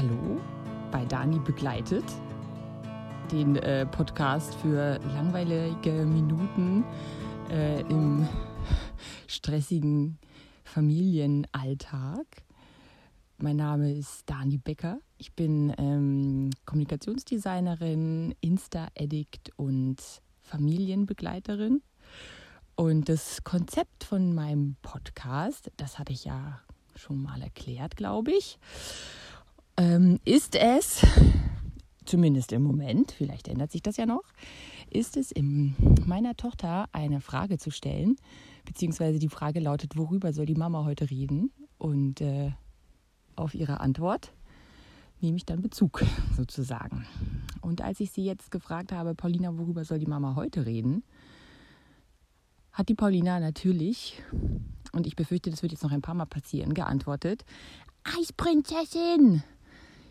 Hallo bei Dani begleitet, den äh, Podcast für langweilige Minuten äh, im stressigen Familienalltag. Mein Name ist Dani Becker. Ich bin ähm, Kommunikationsdesignerin, Insta-Addict und Familienbegleiterin. Und das Konzept von meinem Podcast, das hatte ich ja schon mal erklärt, glaube ich, ähm, ist es, zumindest im Moment, vielleicht ändert sich das ja noch, ist es in meiner Tochter eine Frage zu stellen, beziehungsweise die Frage lautet, worüber soll die Mama heute reden? Und äh, auf ihre Antwort nehme ich dann Bezug sozusagen. Und als ich sie jetzt gefragt habe, Paulina, worüber soll die Mama heute reden, hat die Paulina natürlich, und ich befürchte, das wird jetzt noch ein paar Mal passieren, geantwortet, Eisprinzessin!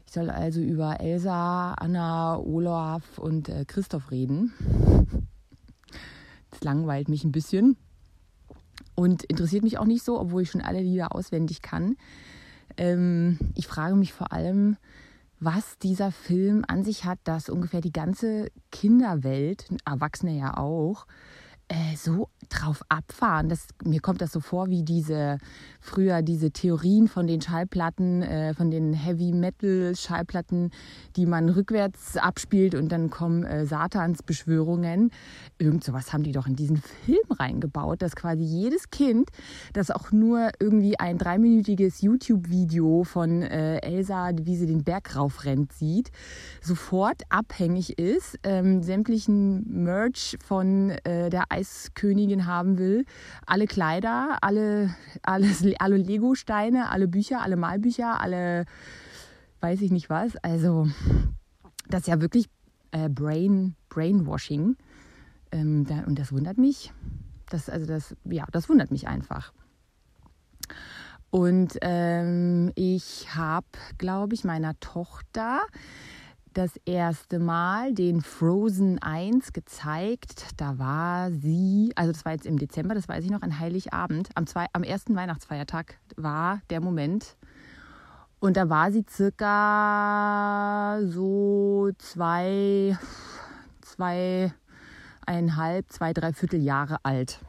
Ich soll also über Elsa, Anna, Olaf und äh, Christoph reden. Das langweilt mich ein bisschen und interessiert mich auch nicht so, obwohl ich schon alle Lieder auswendig kann. Ähm, ich frage mich vor allem, was dieser Film an sich hat, dass ungefähr die ganze Kinderwelt, Erwachsene ja auch, äh, so drauf abfahren. Das, mir kommt das so vor wie diese früher diese Theorien von den Schallplatten, äh, von den Heavy Metal Schallplatten, die man rückwärts abspielt und dann kommen äh, Satansbeschwörungen. Irgend sowas haben die doch in diesen Film reingebaut, dass quasi jedes Kind, das auch nur irgendwie ein dreiminütiges YouTube-Video von äh, Elsa, wie sie den Berg raufrennt, sieht, sofort abhängig ist, ähm, sämtlichen Merch von äh, der Eiskönigin haben will. Alle Kleider, alle, alles, alle Lego-Steine, alle Bücher, alle Malbücher, alle weiß ich nicht was. Also das ist ja wirklich äh, Brain, Brainwashing. Ähm, da, und das wundert mich. Das, also das, ja, das wundert mich einfach. Und ähm, ich habe, glaube ich, meiner Tochter das erste Mal den Frozen 1 gezeigt. Da war sie, also das war jetzt im Dezember, das weiß ich noch, an Heiligabend. Am, zwei, am ersten Weihnachtsfeiertag war der Moment. Und da war sie circa so zwei, zweieinhalb, zwei, dreiviertel Jahre alt.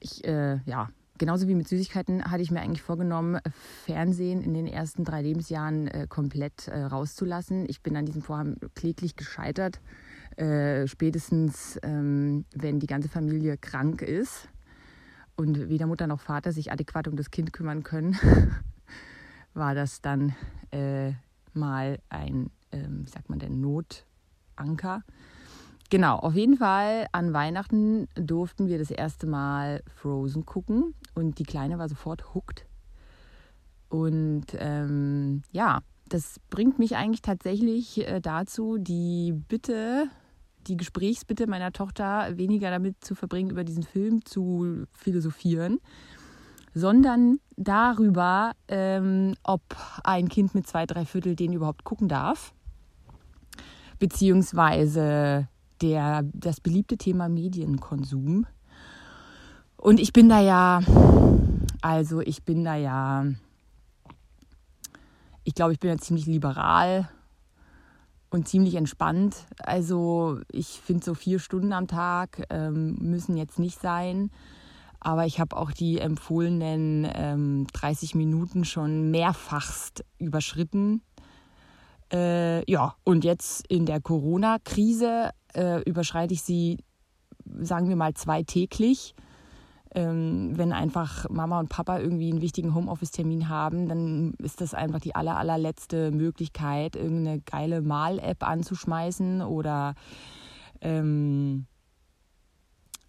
Ich, äh, ja, genauso wie mit Süßigkeiten hatte ich mir eigentlich vorgenommen, Fernsehen in den ersten drei Lebensjahren äh, komplett äh, rauszulassen. Ich bin an diesem Vorhaben kläglich gescheitert. Äh, spätestens, ähm, wenn die ganze Familie krank ist und weder Mutter noch Vater sich adäquat um das Kind kümmern können, war das dann äh, mal ein, ähm, wie sagt man denn, Notanker Genau, auf jeden Fall an Weihnachten durften wir das erste Mal Frozen gucken und die Kleine war sofort hooked. Und ähm, ja, das bringt mich eigentlich tatsächlich äh, dazu, die Bitte, die Gesprächsbitte meiner Tochter weniger damit zu verbringen, über diesen Film zu philosophieren, sondern darüber, ähm, ob ein Kind mit zwei, drei Viertel den überhaupt gucken darf. Beziehungsweise der, das beliebte Thema Medienkonsum. Und ich bin da ja, also ich bin da ja, ich glaube, ich bin ja ziemlich liberal und ziemlich entspannt. Also ich finde so vier Stunden am Tag ähm, müssen jetzt nicht sein. Aber ich habe auch die empfohlenen ähm, 30 Minuten schon mehrfachst überschritten. Äh, ja, und jetzt in der Corona-Krise äh, überschreite ich sie, sagen wir mal, zwei täglich. Ähm, wenn einfach Mama und Papa irgendwie einen wichtigen Homeoffice-Termin haben, dann ist das einfach die aller, allerletzte Möglichkeit, irgendeine geile Mal-App anzuschmeißen oder ähm,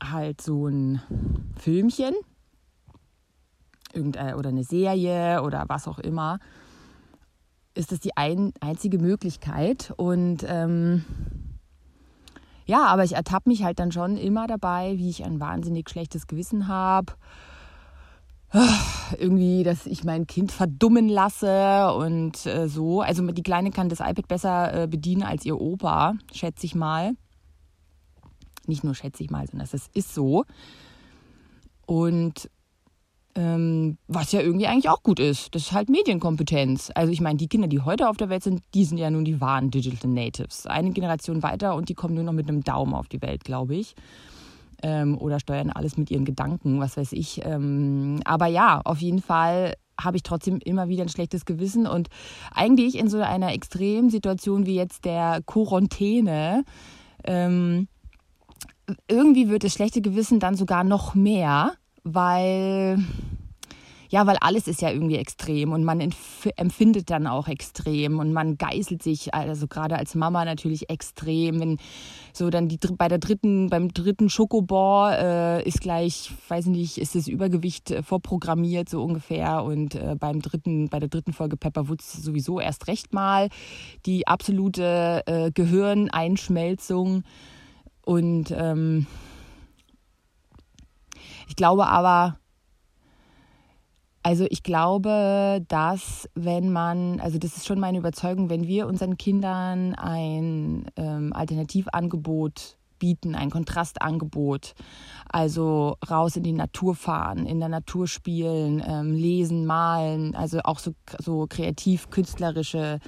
halt so ein Filmchen oder eine Serie oder was auch immer, ist das die ein, einzige Möglichkeit. Und ähm, ja, aber ich ertappe mich halt dann schon immer dabei, wie ich ein wahnsinnig schlechtes Gewissen habe. Irgendwie, dass ich mein Kind verdummen lasse und äh, so. Also die Kleine kann das iPad besser äh, bedienen als ihr Opa, schätze ich mal. Nicht nur schätze ich mal, sondern es ist so. Und Ähm, was ja irgendwie eigentlich auch gut ist. Das ist halt Medienkompetenz. Also ich meine, die Kinder, die heute auf der Welt sind, die sind ja nun die wahren Digital Natives. Eine Generation weiter und die kommen nur noch mit einem Daumen auf die Welt, glaube ich. Ähm, oder steuern alles mit ihren Gedanken, was weiß ich. Ähm, aber ja, auf jeden Fall habe ich trotzdem immer wieder ein schlechtes Gewissen und eigentlich in so einer Extremsituation wie jetzt der Quarantäne ähm, irgendwie wird das schlechte Gewissen dann sogar noch mehr, weil ja, weil alles ist ja irgendwie extrem und man empfindet dann auch extrem und man geißelt sich, also gerade als Mama natürlich extrem, wenn so dann die bei der dritten, beim dritten Schokobor äh, ist gleich, weiß nicht, ist das Übergewicht äh, vorprogrammiert so ungefähr und äh, beim dritten, bei der dritten Folge Pepperwoods sowieso erst recht mal die absolute äh, Gehirneinschmelzung und ähm, ich glaube aber, also ich glaube, dass wenn man, also das ist schon meine Überzeugung, wenn wir unseren Kindern ein ähm, Alternativangebot bieten, ein Kontrastangebot, also raus in die Natur fahren, in der Natur spielen, ähm, lesen, malen, also auch so, so kreativ-künstlerische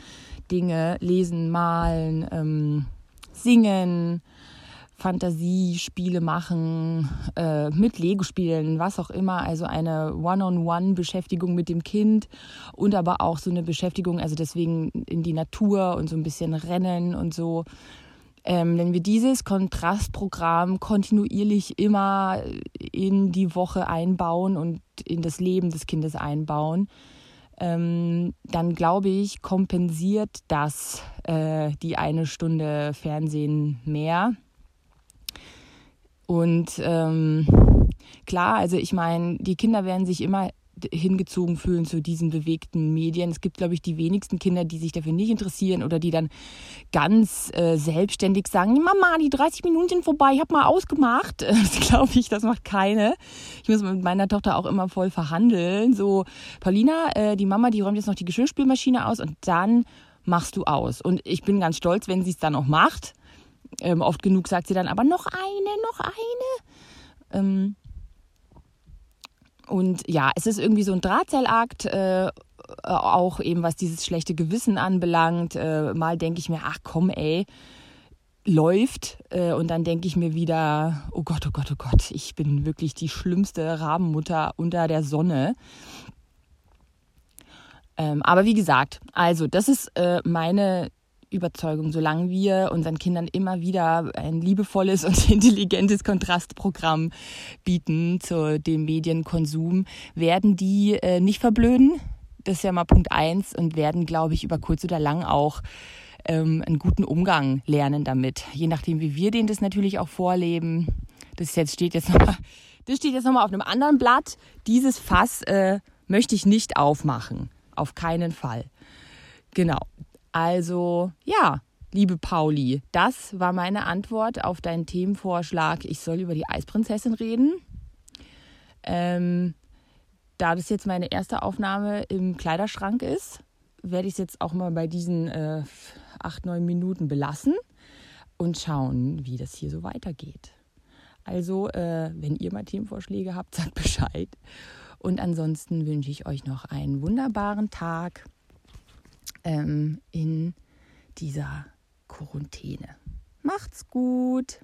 Dinge, lesen, malen, ähm, singen, Fantasiespiele machen, äh, mit Lego spielen, was auch immer. Also eine One-on-One-Beschäftigung mit dem Kind und aber auch so eine Beschäftigung, also deswegen in die Natur und so ein bisschen Rennen und so. Ähm, wenn wir dieses Kontrastprogramm kontinuierlich immer in die Woche einbauen und in das Leben des Kindes einbauen, ähm, dann glaube ich, kompensiert das äh, die eine Stunde Fernsehen mehr und ähm, klar, also ich meine, die Kinder werden sich immer hingezogen fühlen zu diesen bewegten Medien. Es gibt, glaube ich, die wenigsten Kinder, die sich dafür nicht interessieren oder die dann ganz äh, selbstständig sagen, Mama, die 30 Minuten sind vorbei, ich habe mal ausgemacht. Das glaube ich, das macht keine. Ich muss mit meiner Tochter auch immer voll verhandeln. So, Paulina, äh, die Mama, die räumt jetzt noch die Geschirrspülmaschine aus und dann machst du aus. Und ich bin ganz stolz, wenn sie es dann auch macht. Ähm, oft genug sagt sie dann aber noch eine, noch eine. Ähm, und ja, es ist irgendwie so ein Drahtseilakt, äh, auch eben was dieses schlechte Gewissen anbelangt. Äh, mal denke ich mir, ach komm, ey, läuft. Äh, und dann denke ich mir wieder, oh Gott, oh Gott, oh Gott, ich bin wirklich die schlimmste Rabenmutter unter der Sonne. Ähm, aber wie gesagt, also das ist äh, meine Überzeugung, solange wir unseren Kindern immer wieder ein liebevolles und intelligentes Kontrastprogramm bieten zu dem Medienkonsum, werden die äh, nicht verblöden. Das ist ja mal Punkt eins und werden, glaube ich, über kurz oder lang auch ähm, einen guten Umgang lernen damit. Je nachdem, wie wir denen das natürlich auch vorleben. Das jetzt steht jetzt nochmal, das steht jetzt nochmal auf einem anderen Blatt. Dieses Fass äh, möchte ich nicht aufmachen. Auf keinen Fall. Genau. Also ja, liebe Pauli, das war meine Antwort auf deinen Themenvorschlag. Ich soll über die Eisprinzessin reden. Ähm, da das jetzt meine erste Aufnahme im Kleiderschrank ist, werde ich es jetzt auch mal bei diesen äh, acht, neun Minuten belassen und schauen, wie das hier so weitergeht. Also, äh, wenn ihr mal Themenvorschläge habt, sagt Bescheid. Und ansonsten wünsche ich euch noch einen wunderbaren Tag ähm, in dieser Quarantäne. Macht's gut!